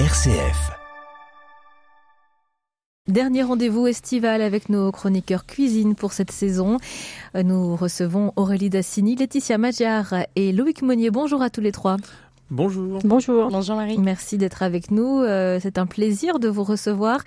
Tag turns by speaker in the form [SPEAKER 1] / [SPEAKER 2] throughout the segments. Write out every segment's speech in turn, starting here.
[SPEAKER 1] RCF.
[SPEAKER 2] Dernier rendez-vous estival avec nos chroniqueurs cuisine pour cette saison. Nous recevons Aurélie Dassini, Laetitia Magyar et Loïc Monnier. Bonjour à tous les trois.
[SPEAKER 3] Bonjour.
[SPEAKER 4] Bonjour.
[SPEAKER 2] Bonjour Marie. Merci d'être avec nous. Euh, c'est un plaisir de vous recevoir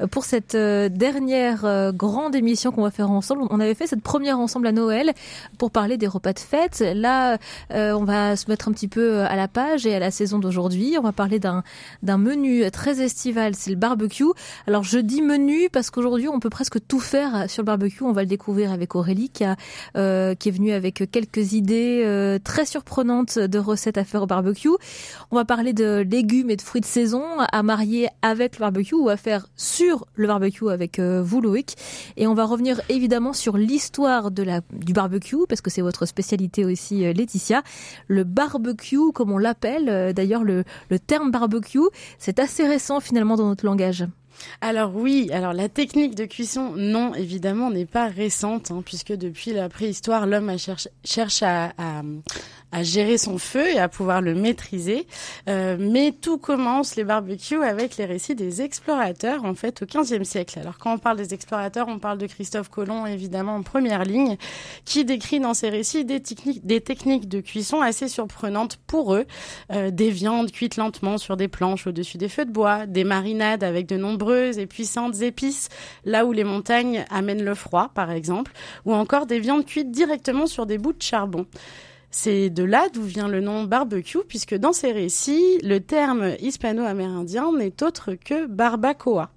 [SPEAKER 2] euh, pour cette euh, dernière grande émission qu'on va faire ensemble. On avait fait cette première ensemble à Noël pour parler des repas de fête. Là, on va se mettre un petit peu à la page et à la saison d'aujourd'hui. On va parler d'un d'un menu très estival, c'est le barbecue. Alors je dis menu parce qu'aujourd'hui on peut presque tout faire sur le barbecue. On va le découvrir avec Aurélie qui a qui est venue avec quelques idées très surprenantes de recettes à faire au barbecue. On va parler de légumes et de fruits de saison à marier avec le barbecue ou à faire sur le barbecue avec euh, vous Loïc. Et on va revenir évidemment sur l'histoire du barbecue parce que c'est votre spécialité aussi euh, Laetitia. Le barbecue comme on l'appelle euh, d'ailleurs le, terme barbecue, c'est assez récent finalement dans notre langage.
[SPEAKER 4] Alors oui, alors la technique de cuisson, non, évidemment, n'est pas récente, hein, puisque depuis la préhistoire, l'homme cherche, à gérer son feu et à pouvoir le maîtriser. Euh, mais tout commence les barbecues avec les récits des explorateurs en fait au XVe siècle. Alors quand on parle des explorateurs, on parle de Christophe Colomb évidemment en première ligne, qui décrit dans ses récits des techniques, des techniques de cuisson assez surprenantes pour eux, euh, des viandes cuites lentement sur des planches au-dessus des feux de bois, des marinades avec de nombreuses et puissantes épices là où les montagnes amènent le froid par exemple, ou encore des viandes cuites directement sur des bouts de charbon. C'est de là d'où vient le nom barbecue, puisque dans ces récits, le terme hispano-amérindien n'est autre que barbacoa.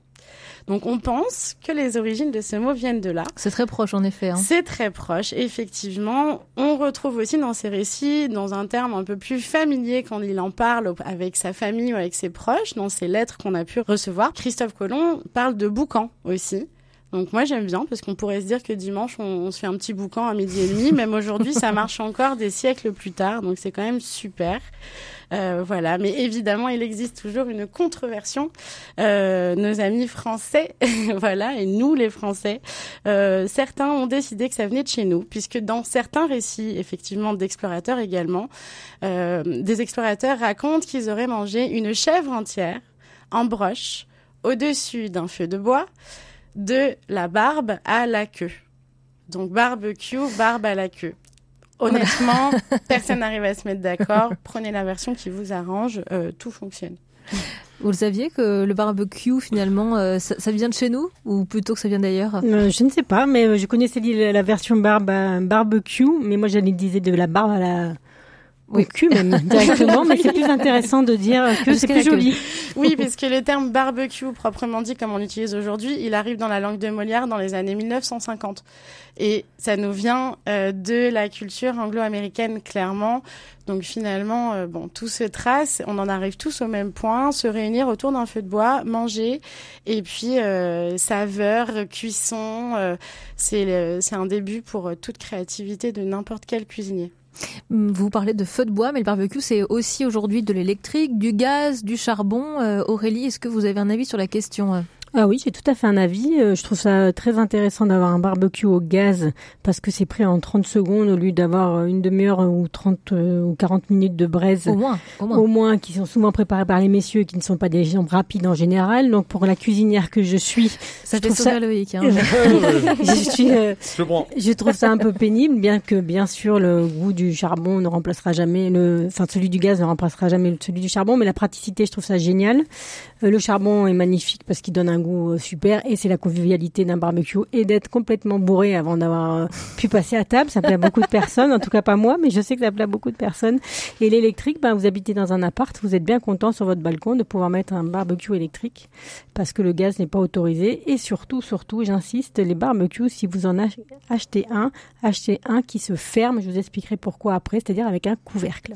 [SPEAKER 4] Donc on pense que les origines de ce mot viennent de là.
[SPEAKER 2] C'est très proche en effet. Hein.
[SPEAKER 4] C'est très proche, effectivement. On retrouve aussi dans ces récits, dans un terme un peu plus familier quand il en parle avec sa famille ou avec ses proches, dans ces lettres qu'on a pu recevoir, Christophe Colomb parle de boucan aussi. Donc moi j'aime bien parce qu'on pourrait se dire que dimanche on, se fait un petit boucan à midi et demi. Même aujourd'hui ça marche encore des siècles plus tard. Donc c'est quand même super. Euh, voilà, mais évidemment, il existe toujours une contreversion. Euh, nos amis français, voilà, et nous les Français, euh, certains ont décidé que ça venait de chez nous, puisque dans certains récits, effectivement, d'explorateurs également, euh, des explorateurs racontent qu'ils auraient mangé une chèvre entière en broche au-dessus d'un feu de bois de la barbe à la queue. Donc barbecue, barbe à la queue. Honnêtement, personne n'arrive à se mettre d'accord. Prenez la version qui vous arrange, euh, tout fonctionne.
[SPEAKER 2] Vous le saviez que le barbecue, finalement, euh, ça, vient de chez nous ou plutôt que ça vient d'ailleurs?
[SPEAKER 5] Euh, Je ne sais pas, mais je connaissais la version barbe, barbecue, mais moi j'allais disais de la barbe à la oui. cul même directement, mais c'est plus intéressant de dire que c'est plus joli.
[SPEAKER 4] Oui, parce que le terme barbecue, proprement dit, comme on l'utilise aujourd'hui, il arrive dans la langue de Molière dans les années 1950. Et ça nous vient euh, de la culture anglo-américaine, clairement. Donc finalement, euh, bon, tout se trace, on en arrive tous au même point, se réunir autour d'un feu de bois, manger, et puis euh, saveur, cuisson, c'est un début pour toute créativité de n'importe quel cuisinier.
[SPEAKER 2] Vous parlez de feu de bois, mais le barbecue, c'est aussi aujourd'hui de l'électrique, du gaz, du charbon. Euh, Aurélie, est-ce que vous avez un avis sur la question euh?
[SPEAKER 5] Ah oui, j'ai tout à fait un avis. Euh, je trouve ça très intéressant d'avoir un barbecue au gaz parce que c'est pris en 30 secondes au lieu d'avoir euh, une demi-heure ou 30 euh, ou 40 minutes de braise.
[SPEAKER 2] Au moins,
[SPEAKER 5] au moins. Au moins, qui sont souvent préparés par les messieurs qui ne sont pas des gens rapides en général. Donc pour la cuisinière que je suis,
[SPEAKER 2] ça je trouve ça... Loïc. Hein.
[SPEAKER 5] je, suis, je, trouve ça un peu pénible, bien que bien sûr le goût du charbon ne remplacera jamais le, enfin celui du gaz ne remplacera jamais celui du charbon, mais la praticité, je trouve ça génial. le charbon est magnifique parce qu'il donne un euh, super et c'est la convivialité d'un barbecue et d'être complètement bourré avant d'avoir euh, pu passer à table. Ça plaît à beaucoup de personnes, en tout cas pas moi, mais je sais que ça plaît à beaucoup de personnes. Et l'électrique, ben, vous habitez dans un appart, vous êtes bien content sur votre balcon de pouvoir mettre un barbecue électrique parce que le gaz n'est pas autorisé. Et surtout, surtout, j'insiste, les barbecues, si vous en achetez un, achetez un qui se ferme. Je vous expliquerai pourquoi après, c'est-à-dire avec un couvercle.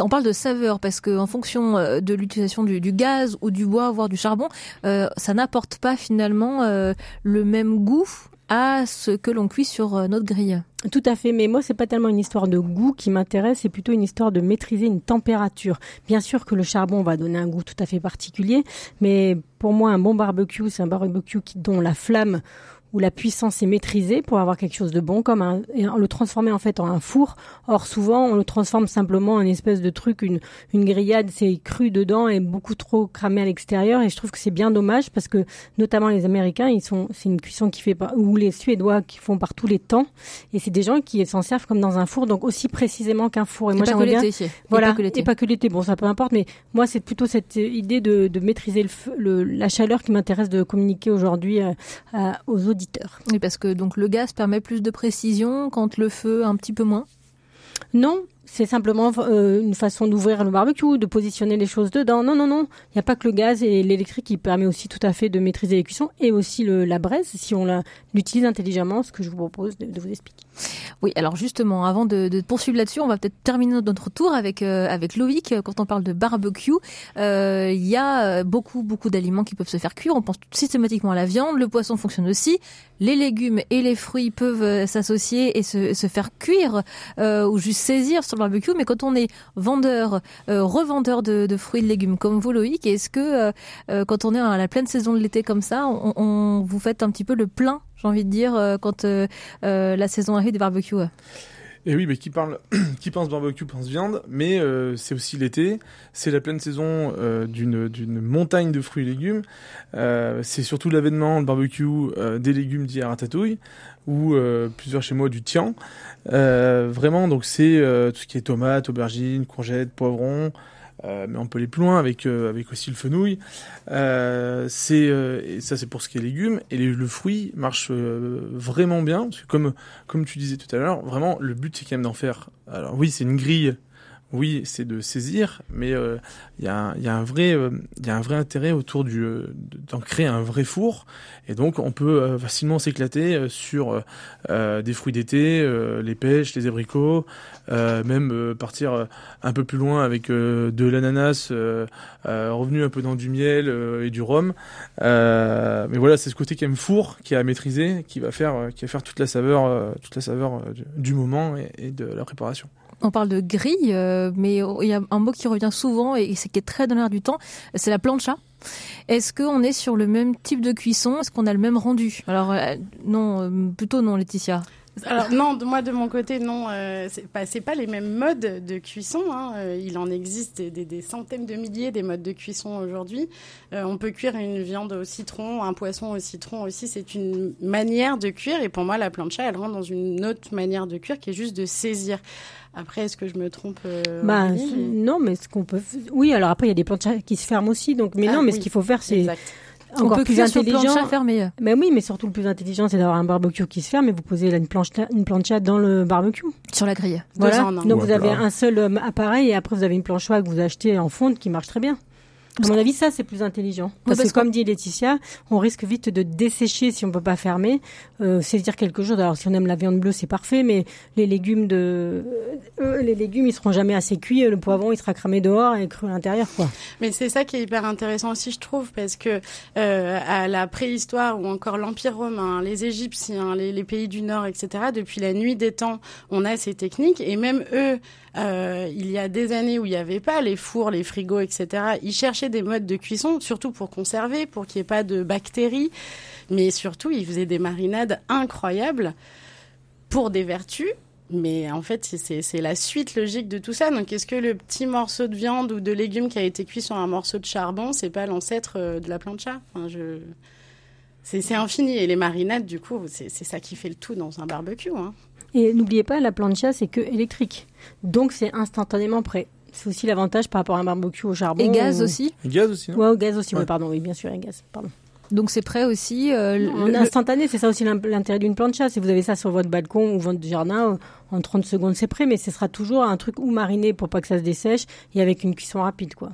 [SPEAKER 2] On parle de saveur parce que en fonction euh, de l'utilisation du, gaz ou du bois, voire du charbon, ça n'apporte pas finalement euh, le même goût à ce que l'on cuit sur euh, notre grille.
[SPEAKER 5] Tout à fait, mais moi c'est pas tellement une histoire de goût qui m'intéresse, c'est plutôt une histoire de maîtriser une température. Bien sûr que le charbon va donner un goût tout à fait particulier, mais pour moi un bon barbecue, c'est un barbecue dont la flamme où la puissance est maîtrisée pour avoir quelque chose de bon, comme un, et le transformer en fait en un four. Or souvent on le transforme simplement en une espèce de truc, une, une grillade, c'est cru dedans et beaucoup trop cramé à l'extérieur. Et je trouve que c'est bien dommage parce que notamment les Américains, ils sont, c'est une cuisson qui fait pas, ou les Suédois qui font par tous les temps. Et c'est des gens qui s'en servent comme dans un four, donc aussi précisément qu'un four.
[SPEAKER 2] Et, moi j'aimerais bien,
[SPEAKER 5] voilà, et pas que l'été. Bon, ça peu importe, mais moi c'est plutôt cette idée de, de maîtriser le, feu, le, la chaleur qui m'intéresse de communiquer aujourd'hui euh, aux autres
[SPEAKER 2] oui, parce que donc le gaz permet plus de précision quand le feu un petit peu moins?
[SPEAKER 5] Non, c'est simplement euh, une façon d'ouvrir le barbecue, de positionner les choses dedans. Non, non, non. Il n'y a pas que le gaz et l'électrique qui permet aussi tout à fait de maîtriser les cuissons et aussi la braise si on l'utilise intelligemment, ce que je vous propose de, vous expliquer.
[SPEAKER 2] Oui, alors justement, avant de, de poursuivre là-dessus, on va peut-être terminer notre tour avec euh, avec Loïc. Quand on parle de barbecue, euh, il y a beaucoup beaucoup d'aliments qui peuvent se faire cuire. On pense systématiquement à la viande, le poisson fonctionne aussi. Les légumes et les fruits peuvent s'associer et se, se, faire cuire ou juste saisir sur barbecue, mais quand on est vendeur, euh, revendeur de, fruits et de légumes comme vous Loïc, est-ce que euh, euh, quand on est à la pleine saison de l'été comme ça, on, vous faites un petit peu le plein, j'ai envie de dire, quand la saison arrive des barbecues
[SPEAKER 1] et oui, mais qui parle, qui pense barbecue pense viande, mais c'est aussi l'été, c'est la pleine saison d'une montagne de fruits et légumes. C'est surtout l'avènement, le barbecue des légumes dits à ratatouille ou plusieurs chez moi du tian. vraiment, donc c'est tout ce qui est tomates, aubergines, courgettes, poivrons. Euh, mais on peut aller plus loin avec euh, avec aussi le fenouil. Euh, c'est ça c'est pour ce qui est légumes et le fruit marche vraiment bien parce que comme comme tu disais tout à l'heure, vraiment le but c'est quand même d'en faire. Alors oui, c'est une grille oui, c'est de saisir, mais il euh, y, a, y, a un vrai, euh, y a un vrai intérêt autour du, euh, d'en créer un vrai four, et donc on peut facilement s'éclater sur des fruits d'été, les pêches, les abricots, même partir un peu plus loin avec de l'ananas, revenu un peu dans du miel et du rhum. mais voilà, c'est ce côté qui aime four, qui a à maîtriser, qui va faire, qui va faire toute la saveur, toute la saveur du, moment et de la préparation.
[SPEAKER 2] On parle de grille, euh, mais il y a un mot qui revient souvent et c'est qui est très dans l'air du temps, c'est la plancha. Est-ce qu'on est sur le même type de cuisson? Est-ce qu'on a le même rendu? Alors euh, non, euh, plutôt non, Laetitia.
[SPEAKER 4] Alors non, moi de mon côté non, euh, c'est pas pas les mêmes modes de cuisson. Hein. Euh, il en existe des, des, centaines de milliers des modes de cuisson aujourd'hui. Euh, on peut cuire une viande au citron, un poisson au citron aussi. C'est une manière de cuire et pour moi la plancha elle rentre dans une autre manière de cuire qui est juste de saisir. Après, est-ce que je me trompe
[SPEAKER 5] bah, Non, mais ce qu'on peut. Oui, alors après il y a des planchas qui se ferment aussi. Donc, mais ah non, mais ce qu'il faut faire c'est
[SPEAKER 2] encore plus intelligent. fermé.
[SPEAKER 5] Mais oui, mais surtout le plus intelligent, c'est d'avoir un barbecue qui se ferme et vous posez une planche, une plancha dans le barbecue.
[SPEAKER 2] Sur la grille.
[SPEAKER 5] Voilà. Donc vous avez un seul euh, appareil et après vous avez une planche que vous achetez en fonte qui marche très bien. À mon avis, ça, c'est plus intelligent. Parce, que, comme dit Laetitia, on risque vite de dessécher si on peut pas fermer. Euh, c'est dire quelque chose. Alors, si on aime la viande bleue, c'est parfait, mais les légumes de, euh, euh, les légumes, ils seront jamais assez cuits. Le poivron, il sera cramé dehors et cru à l'intérieur, quoi.
[SPEAKER 4] Mais c'est ça qui est hyper intéressant aussi, je trouve, parce que euh, à la préhistoire ou encore l'Empire romain, les Égyptiens, les, les pays du Nord, etc., depuis la nuit des temps, on a ces techniques et même eux, euh, il y a des années où il n'y avait pas les fours, les frigos, etc. Ils cherchaient des modes de cuisson, surtout pour conserver, pour qu'il n'y ait pas de bactéries, mais surtout ils faisaient des marinades incroyables pour des vertus. Mais en fait, c'est la suite logique de tout ça. Donc, est-ce que le petit morceau de viande ou de légumes qui a été cuit sur un morceau de charbon, c'est pas l'ancêtre euh, de la plancha? Enfin. C'est infini. Et les marinades, du coup, c'est ça qui fait le tout dans un barbecue. Hein.
[SPEAKER 5] Et n'oubliez pas, la plancha, c'est que électrique. Donc, c'est instantanément prêt. C'est aussi l'avantage par rapport à un barbecue au charbon.
[SPEAKER 2] Et gaz aussi
[SPEAKER 1] Et gaz aussi,
[SPEAKER 5] Ouais, au gaz aussi, ouais. pardon, oui, bien sûr, et gaz, pardon.
[SPEAKER 2] Donc c'est prêt aussi. Euh,
[SPEAKER 5] en instantané, c'est ça aussi l'intérêt d'une plancha. Si vous avez ça sur votre balcon ou votre jardin, euh, en 30 secondes c'est prêt, mais ce sera toujours un truc ou mariné pour pas que ça se dessèche et avec une cuisson rapide, quoi.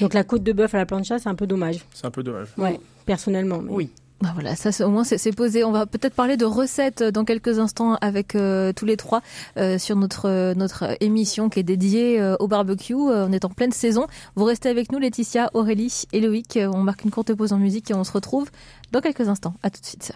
[SPEAKER 5] Donc la côte de bœuf à la plancha, c'est un peu dommage.
[SPEAKER 1] C'est un peu dommage.
[SPEAKER 5] Ouais, personnellement.
[SPEAKER 4] Oui.
[SPEAKER 2] Bah voilà, ça au moins c'est posé. On va peut-être parler de recettes dans quelques instants avec euh, tous les trois euh, sur notre notre émission qui est dédiée euh, au barbecue. on est en pleine saison. Vous restez avec nous, Laetitia, Aurélie et Loïc. On marque une courte pause en musique et on se retrouve dans quelques instants. À tout de suite.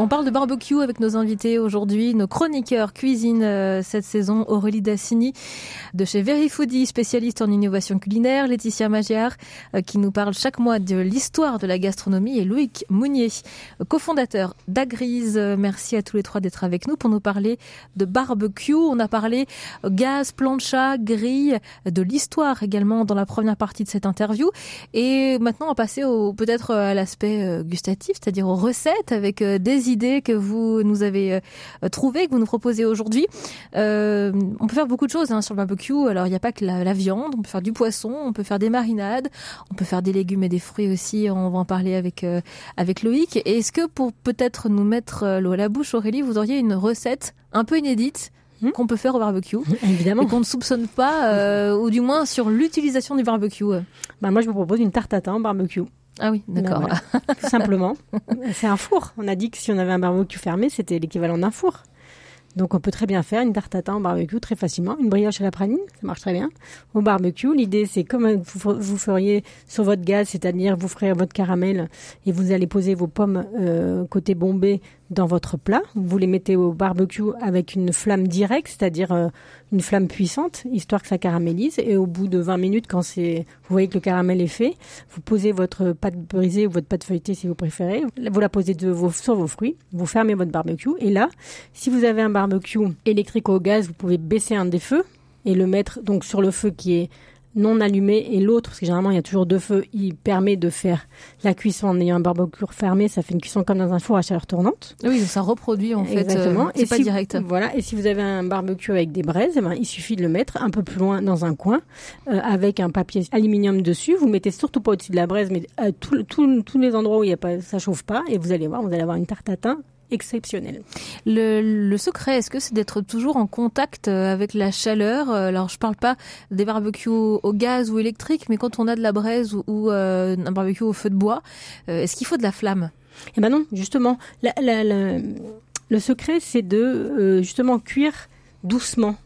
[SPEAKER 2] On parle de barbecue avec nos invités aujourd'hui, nos chroniqueurs cuisine euh, cette saison, Aurélie Dassini de chez Verifoodie, spécialiste en innovation culinaire, Laetitia Magiar euh, qui nous parle chaque mois de l'histoire de la gastronomie et Loïc Mounier, cofondateur d'Agrise. Euh, merci à tous les trois d'être avec nous pour nous parler de barbecue. On a parlé gaz, plancha, grille, de l'histoire également dans la première partie de cette interview. Et maintenant, on va passer peut-être à l'aspect gustatif, c'est-à-dire aux recettes avec des idées que vous nous avez euh, trouvées, que vous nous proposez aujourd'hui. Euh, on peut faire beaucoup de choses hein, sur le barbecue. Alors, il n'y a pas que la, viande. On peut faire du poisson, on peut faire des marinades, on peut faire des légumes et des fruits aussi. On va en parler avec euh, avec Loïc. Et est-ce que pour peut-être nous mettre l'eau à la bouche, Aurélie, vous auriez une recette un peu inédite hmm qu'on peut faire au barbecue,
[SPEAKER 5] évidemment,
[SPEAKER 2] qu'on ne soupçonne pas, ou du moins sur l'utilisation du barbecue?
[SPEAKER 5] Bah moi, je vous propose une tarte tatin au barbecue.
[SPEAKER 2] Ah oui, d'accord.
[SPEAKER 5] Tout simplement. C'est un four. On a dit que si on avait un barbecue fermé, c'était l'équivalent d'un four. Donc on peut très bien faire une tarte tatin au barbecue très facilement, une brioche à la praline, ça marche très bien. Au barbecue, l'idée c'est comme vous, feriez sur votre gaz, c'est-à-dire vous ferez votre caramel et vous allez poser vos pommes euh, côté bombé dans votre plat. Vous les mettez au barbecue avec une flamme directe, c'est-à-dire euh, une flamme puissante, histoire que ça caramélise. Et au bout de 20 minutes, quand vous voyez que le caramel est fait, vous posez votre pâte brisée ou votre pâte feuilletée si vous préférez. Vous la posez sur vos fruits. Vous fermez votre barbecue. Et là, si vous avez un barbecue électrique au gaz, vous pouvez baisser un des feux et le mettre donc sur le feu qui est non allumé et l'autre, parce que généralement il y a toujours deux feux, il permet de faire la cuisson en ayant un barbecue fermé, ça fait une cuisson comme dans un four à chaleur tournante.
[SPEAKER 2] Oui, ça reproduit en fait. Exactement. Euh, et pas direct.
[SPEAKER 5] Voilà. Et si vous avez un barbecue avec des braises, eh ben, il suffit de le mettre un peu plus loin dans un coin euh, avec un papier aluminium dessus. Vous mettez surtout pas au-dessus de la braise, mais à tous les endroits où il y a pas, ça chauffe pas, et vous allez voir, vous allez avoir une tarte à thym exceptionnel.
[SPEAKER 2] Le, secret, est-ce que c'est d'être toujours en contact euh, avec la chaleur? Euh, Alors, je parle pas des barbecues au gaz ou électrique, mais quand on a de la braise ou, euh, un barbecue au feu de bois, est-ce qu'il faut de la flamme?
[SPEAKER 5] Eh ben non, justement. le secret, c'est de justement cuire doucement.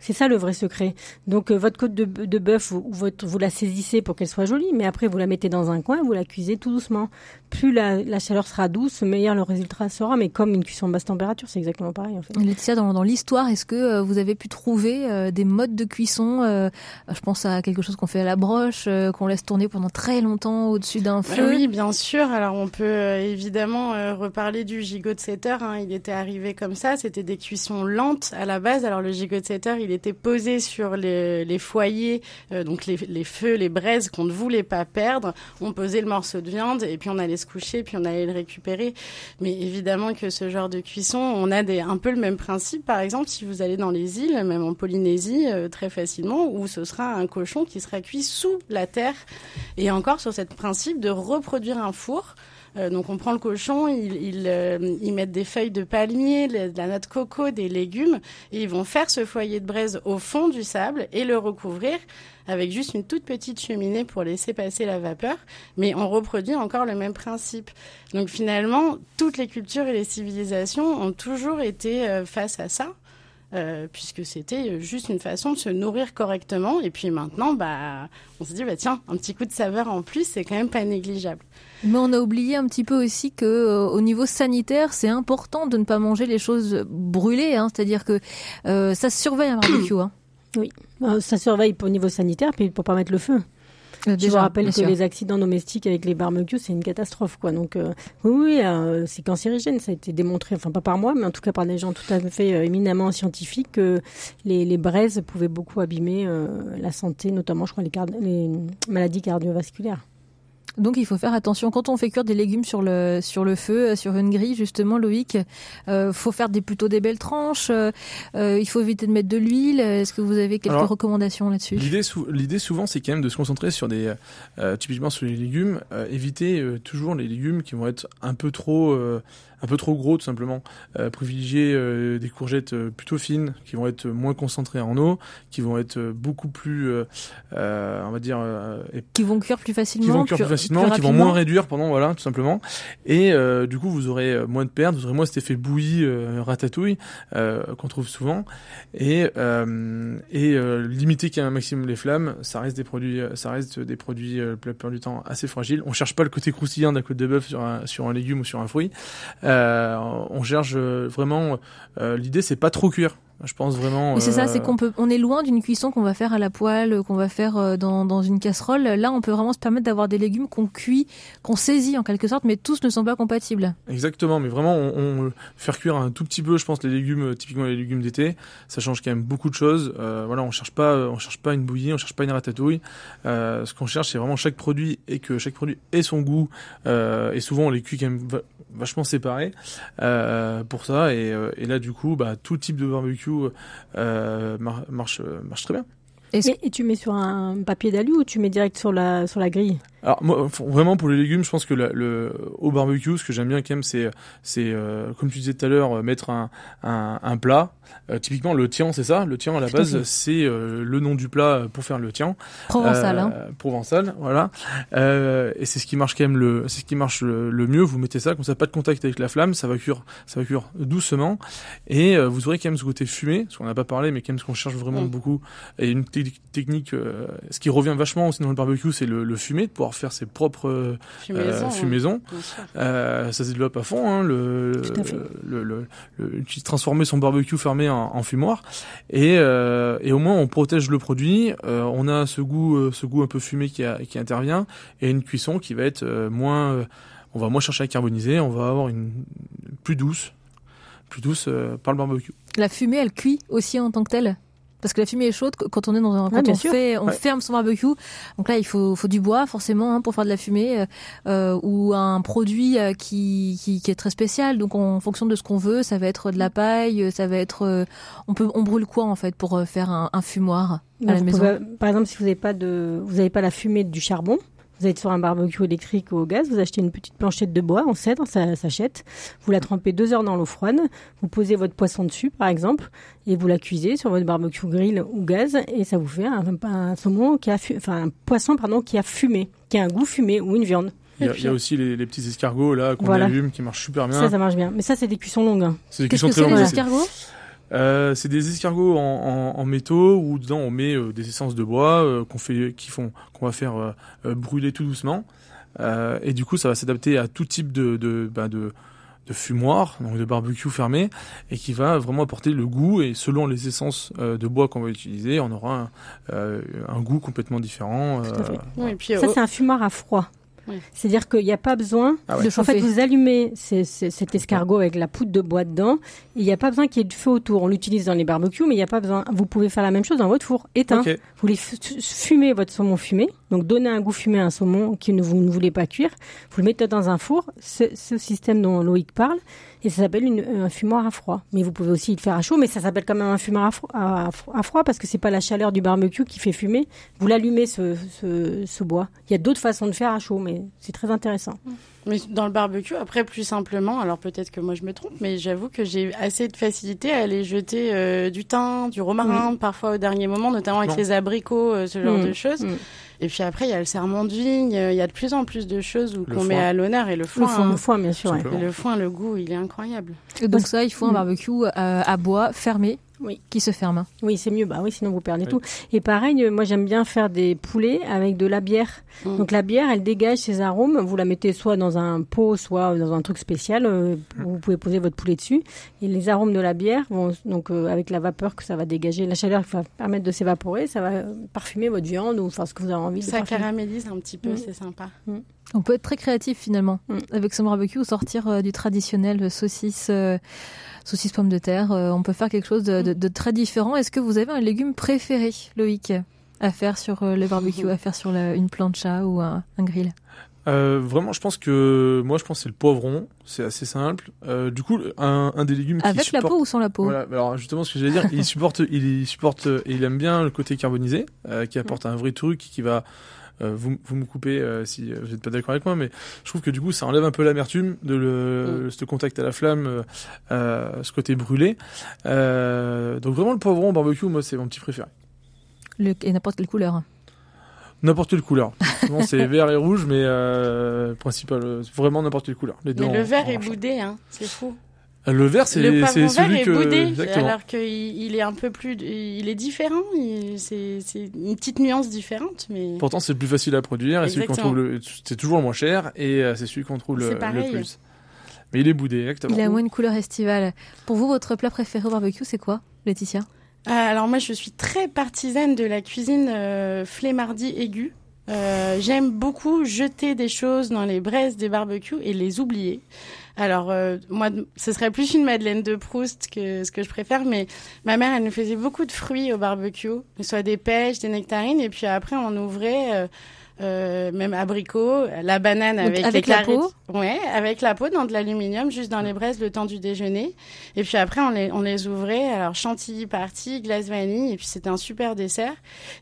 [SPEAKER 5] C'est ça le vrai secret. Donc votre côte de, de bœuf, vous, vous, la saisissez pour qu'elle soit jolie, mais après vous la mettez dans un coin, vous la cuisez tout doucement plus la, chaleur sera douce, meilleur le résultat sera. Mais comme une cuisson basse température, c'est exactement pareil en fait.
[SPEAKER 2] Laetitia, dans, dans l'histoire, est-ce que euh, vous avez pu trouver euh, des modes de cuisson euh, Je pense à quelque chose qu'on fait à la broche, qu'on laisse tourner pendant très longtemps au-dessus d'un feu?
[SPEAKER 4] oui, bien sûr. Alors on peut évidemment reparler du gigot de 7 heures. Hein. Il était arrivé comme ça. C'était des cuissons lentes à la base. Alors le gigot de 7 heures, il était posé sur les, foyers, donc les, feux, les braises qu'on ne voulait pas perdre. On posait le morceau de viande et puis on allait se coucher, puis on allait le récupérer. Mais évidemment que ce genre de cuisson, on a un peu le même principe. Par exemple, si vous allez dans les îles, même en Polynésie, euh, très facilement, où ce sera un cochon qui sera cuit sous la terre. Et encore sur ce principe de reproduire un four. Euh, donc on prend le cochon, ils, euh, mettent des feuilles de palmier, de la noix de coco, des légumes, et ils vont faire ce foyer de braise au fond du sable et le recouvrir avec juste une toute petite cheminée pour laisser passer la vapeur, mais on reproduit encore le même principe. Donc finalement, toutes les cultures et les civilisations ont toujours été euh, face à ça. Euh, puisque c'était juste une façon de se nourrir correctement. Et puis maintenant, bah, on se dit, bah, tiens, un petit coup de saveur en plus, c'est quand même pas négligeable.
[SPEAKER 2] Mais on a oublié un petit peu aussi que euh, au niveau sanitaire, c'est important de ne pas manger les choses brûlées. Hein, C'est-à-dire que ça se surveille un barbecue. Hein.
[SPEAKER 5] Oui, euh, ça surveille au niveau sanitaire, puis pour pas mettre le feu. Euh, je vous rappelle que les accidents domestiques avec les barbecues, c'est une catastrophe, quoi. Donc, euh, oui, c'est cancérigène. Ça a été démontré, enfin pas par moi, mais en tout cas par des gens tout à fait éminemment scientifiques, que les, les, braises pouvaient beaucoup abîmer la santé, notamment, je crois, les, les maladies cardiovasculaires.
[SPEAKER 2] Donc il faut faire attention quand on fait cuire des légumes sur le sur le feu, euh, sur une grille justement, Loïc. Euh, faut faire des plutôt des belles tranches. Euh, il faut éviter de mettre de l'huile. Est-ce que vous avez quelques recommandations là-dessus?
[SPEAKER 1] L'idée l'idée souvent c'est quand même de se concentrer sur des typiquement sur les légumes, éviter toujours les légumes qui vont être un peu trop un peu trop gros tout simplement. Euh, privilégier euh, des courgettes euh, plutôt fines, qui vont être moins concentrées en eau, qui vont être beaucoup plus, on va dire,
[SPEAKER 2] qui vont cuire plus facilement,
[SPEAKER 1] qui vont cuire plus, facilement, qui vont moins réduire pendant voilà tout simplement. Et du coup vous aurez moins de pertes, vous aurez moins cet effet bouilli, ratatouille qu'on trouve souvent. Et et limiter quand même un maximum les flammes, ça reste des produits, ça reste des produits la plupart du temps assez fragiles. On cherche pas le côté croustillant d'un côte de bœuf sur un sur un légume ou sur un fruit. On cherche vraiment. L'idée, c'est pas trop cuire. Je pense vraiment.
[SPEAKER 2] C'est ça, c'est
[SPEAKER 1] euh,
[SPEAKER 2] qu'on peut, on est loin d'une cuisson qu'on va faire à la poêle, qu'on va faire euh, dans, dans une casserole. Là, on peut vraiment se permettre d'avoir des légumes qu'on cuit, qu'on saisit en quelque sorte, mais tous ne sont pas compatibles.
[SPEAKER 1] Exactement, mais vraiment, on, faire cuire un tout petit peu, je pense, les légumes, typiquement les légumes d'été, ça change quand même beaucoup de choses. Euh, voilà, on cherche pas, on cherche pas une bouillie, on cherche pas une ratatouille. Euh, ce qu'on cherche, c'est vraiment chaque produit et que chaque produit ait son goût. Euh, et souvent, on les cuit quand même vachement séparés pour ça. Et, et, là, du coup, bah, tout type de barbecue euh, marche, marche très bien.
[SPEAKER 5] Et, tu mets sur un papier d'alu ou tu mets direct sur la, sur la grille?
[SPEAKER 1] Alors moi, vraiment pour les légumes, je pense que le, au barbecue, ce que j'aime bien quand même, c'est, c'est euh, comme tu disais tout à l'heure, euh, mettre un, un, un plat. Euh, typiquement le tien, c'est ça? Le tien à la base, c'est le nom du plat pour faire le tien.
[SPEAKER 2] Provençal, hein.
[SPEAKER 1] Provençal, voilà. et c'est ce qui marche quand même le, c'est ce qui marche le, mieux. Vous mettez ça, comme ça, pas de contact avec la flamme, ça va cuire, ça va cuire doucement, et vous aurez quand même ce côté fumé, ce qu'on n'a pas parlé, mais quand même ce qu'on cherche vraiment beaucoup. Et une technique, ce qui revient vachement aussi dans le barbecue, c'est le, le fumé, de pouvoir faire ses propres euh, fumaisons. Euh, ça se développe à fond. Hein, le, le, le, le, transformer son barbecue fermé en, fumoir et, euh, et au moins on protège le produit. on a ce goût, ce goût un peu fumé qui, qui intervient et une cuisson qui va être moins. on va moins chercher à carboniser. On va avoir une plus douce, plus douce par le barbecue.
[SPEAKER 2] La fumée, elle cuit aussi en tant que telle? Parce que la fumée est chaude quand on est dans un, quand on fait, on ferme son barbecue. Donc là, il faut, faut du bois forcément hein, pour faire de la fumée euh, ou un produit euh, qui, qui, qui, est très spécial. Donc en fonction de ce qu'on veut, ça va être de la paille, ça va être, euh, on peut, on brûle quoi en fait pour euh, faire un, un fumoir à la maison?
[SPEAKER 5] par exemple, si vous n'avez pas de, vous n'avez pas la fumée du charbon, vous êtes sur un barbecue électrique ou au gaz, vous achetez une petite planchette de bois en cèdre, ça s'achète. Vous la trempez deux heures dans l'eau froide. Vous posez votre poisson dessus, par exemple, et vous la cuisez sur votre barbecue grill ou gaz, et ça vous fait un, saumon qui a, enfin un poisson pardon qui a fumé, qui a un goût fumé ou une viande.
[SPEAKER 1] Il y, a, aussi les, petits escargots là qu'on allume qui marchent super bien.
[SPEAKER 5] Ça, ça marche bien. Mais ça, c'est des cuissons longues. Hein.
[SPEAKER 1] C'est des cuissons très longues. Les escargots? Euh, c'est des escargots en, en, en, métaux où dedans on met euh, des essences de bois euh, qu'on fait, qui font, qu'on va faire euh, brûler tout doucement. et du coup, ça va s'adapter à tout type de, de, bah, de, de fumoir, donc de barbecue fermé, et qui va vraiment apporter le goût. Et selon les essences de bois qu'on va utiliser, on aura un, un goût complètement différent.
[SPEAKER 5] Oui, puis, ça, c'est un fumoir à froid. C'est-à-dire qu'il n'y a pas besoin ah de chauffer. En fait, vous allumez cet escargot avec la poudre de bois dedans. Il n'y a pas besoin qu'il y ait du feu autour. On l'utilise dans les barbecues, mais il n'y a pas besoin. Vous pouvez faire la même chose dans votre four éteint. Vous voulez fumer votre saumon fumé, donc donner un goût fumé à un saumon que vous ne voulez pas cuire. Vous le mettez dans un four. Ce, ce système dont Loïc parle, et ça s'appelle un fumoir à froid. Mais vous pouvez aussi le faire à chaud, mais ça s'appelle quand même un fumoir à, froid, parce que c'est pas la chaleur du barbecue qui fait fumer. Vous l'allumez ce, ce, bois. Il y a d'autres façons de faire à chaud, mais c'est très intéressant.
[SPEAKER 4] Mais dans le barbecue, après plus simplement, alors peut-être que moi je me trompe, mais j'avoue que j'ai assez de facilité à aller jeter euh, du thym, du romarin, parfois au dernier moment, notamment avec les abricots, euh, ce genre mm. de choses. Mm. Et puis après, il y a le serment de vigne, il y a de plus en plus de choses qu'on met à l'honneur et le foin.
[SPEAKER 5] Le foin, le foin bien sûr.
[SPEAKER 4] Et le foin, le goût, il est incroyable.
[SPEAKER 2] Et donc ça, il faut un barbecue euh, à bois fermé
[SPEAKER 5] oui.
[SPEAKER 2] qui se ferme.
[SPEAKER 5] Oui, c'est mieux. Bah oui, sinon vous perdez tout. Et pareil, moi j'aime bien faire des poulets avec de la bière. Mm. Donc la bière, elle dégage ses arômes. Vous la mettez soit dans un pot, soit dans un truc spécial. Euh, mm. vous pouvez poser votre poulet dessus. Et les arômes de la bière vont donc euh, avec la vapeur que ça va dégager, la chaleur qui va permettre de s'évaporer, ça va parfumer votre viande ou enfin ce que vous avez envie.
[SPEAKER 4] Ça caramélise un petit peu, mm. c'est sympa.
[SPEAKER 2] On peut être très créatif finalement avec son barbecue, sortir euh, du traditionnel saucisse saucisse pommes de terre. Euh, on peut faire quelque chose de, très différent. Est-ce que vous avez un légume préféré, Loïc, à faire sur euh, le barbecue, à faire sur une plancha ou un, grill?
[SPEAKER 1] Euh, vraiment, je pense que moi, je pense que c'est le poivron. C'est assez simple. du coup, un, des légumes
[SPEAKER 2] avec la peau ou sans la peau?
[SPEAKER 1] Voilà. Alors justement, ce que j'allais dire, il supporte, il supporte, il aime bien le côté carbonisé, qui apporte un vrai truc, qui va vous, vous, me coupez euh, si vous n'êtes pas d'accord avec moi, mais je trouve que du coup ça enlève un peu l'amertume de le, mm. ce contact à la flamme, euh, ce côté brûlé. donc vraiment le poivron au barbecue, moi c'est mon petit préféré.
[SPEAKER 2] Le, et n'importe quelle couleur.
[SPEAKER 1] N'importe quelle couleur. Non, c'est vert et rouge, mais principal, vraiment n'importe quelle couleur.
[SPEAKER 4] Les mais le vert est boudé, hein. c'est fou.
[SPEAKER 1] Le vert, c'est celui que.
[SPEAKER 4] Boudé, alors qu'il il est un peu plus, il est différent. C'est une petite nuance différente, mais.
[SPEAKER 1] Pourtant, c'est le plus facile à produire et celui qu'on trouve, c'est toujours le moins cher et euh, c'est celui qu'on trouve le, plus. Mais il est boudé, exactement.
[SPEAKER 2] Il a moins une couleur estivale. Pour vous, votre plat préféré au barbecue, c'est quoi, Laetitia?
[SPEAKER 4] Alors moi, je suis très partisane de la cuisine euh, flemmardie aiguë. Euh, j'aime beaucoup jeter des choses dans les braises des barbecues et les oublier. Alors euh, moi, ce serait plus une Madeleine de Proust que ce que je préfère, mais ma mère, elle nous faisait beaucoup de fruits au barbecue, soit des pêches, des nectarines, et puis après on ouvrait. Euh, euh, même abricot, la banane avec,
[SPEAKER 2] avec la peau.
[SPEAKER 4] Ouais, avec la peau dans de l'aluminium, juste dans les braises le temps du déjeuner. Et puis après, on les, on les ouvrait. Alors chantilly partie, glace vanille, et puis c'était un super dessert.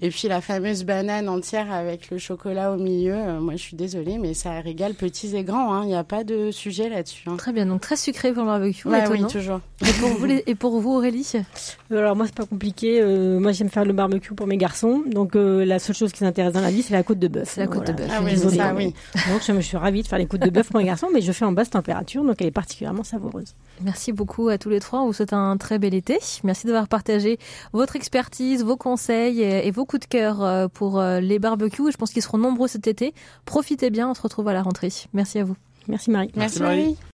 [SPEAKER 4] Et puis la fameuse banane entière avec le chocolat au milieu. Euh, moi, je suis désolée, mais ça régale petits et grands. Hein. Il n'y a pas de sujet là-dessus. Hein.
[SPEAKER 2] Très bien, donc très sucré pour le barbecue.
[SPEAKER 4] Bah, oui, toujours.
[SPEAKER 2] Et pour vous, et pour vous Aurélie?
[SPEAKER 5] Euh, Alors moi, c'est pas compliqué. moi, j'aime faire le barbecue pour mes garçons. Donc la seule chose qui s'intéresse dans la vie, c'est la côte de bœuf.
[SPEAKER 2] C'est la côte de bœuf.
[SPEAKER 4] Ah oui, c'est ça, oui.
[SPEAKER 5] Donc je me suis ravie de faire les côtes de bœuf pour mes garçons, mais je fais en basse température, donc elle est particulièrement savoureuse.
[SPEAKER 2] Merci beaucoup à tous les trois. On vous souhaite un très bel été. Merci d'avoir partagé votre expertise, vos conseils et, vos coups de cœur euh, pour euh, les barbecues. Je pense qu'ils seront nombreux cet été. Profitez bien. On se retrouve à la rentrée. Merci à vous.
[SPEAKER 5] Merci Marie.
[SPEAKER 4] Merci, Marie.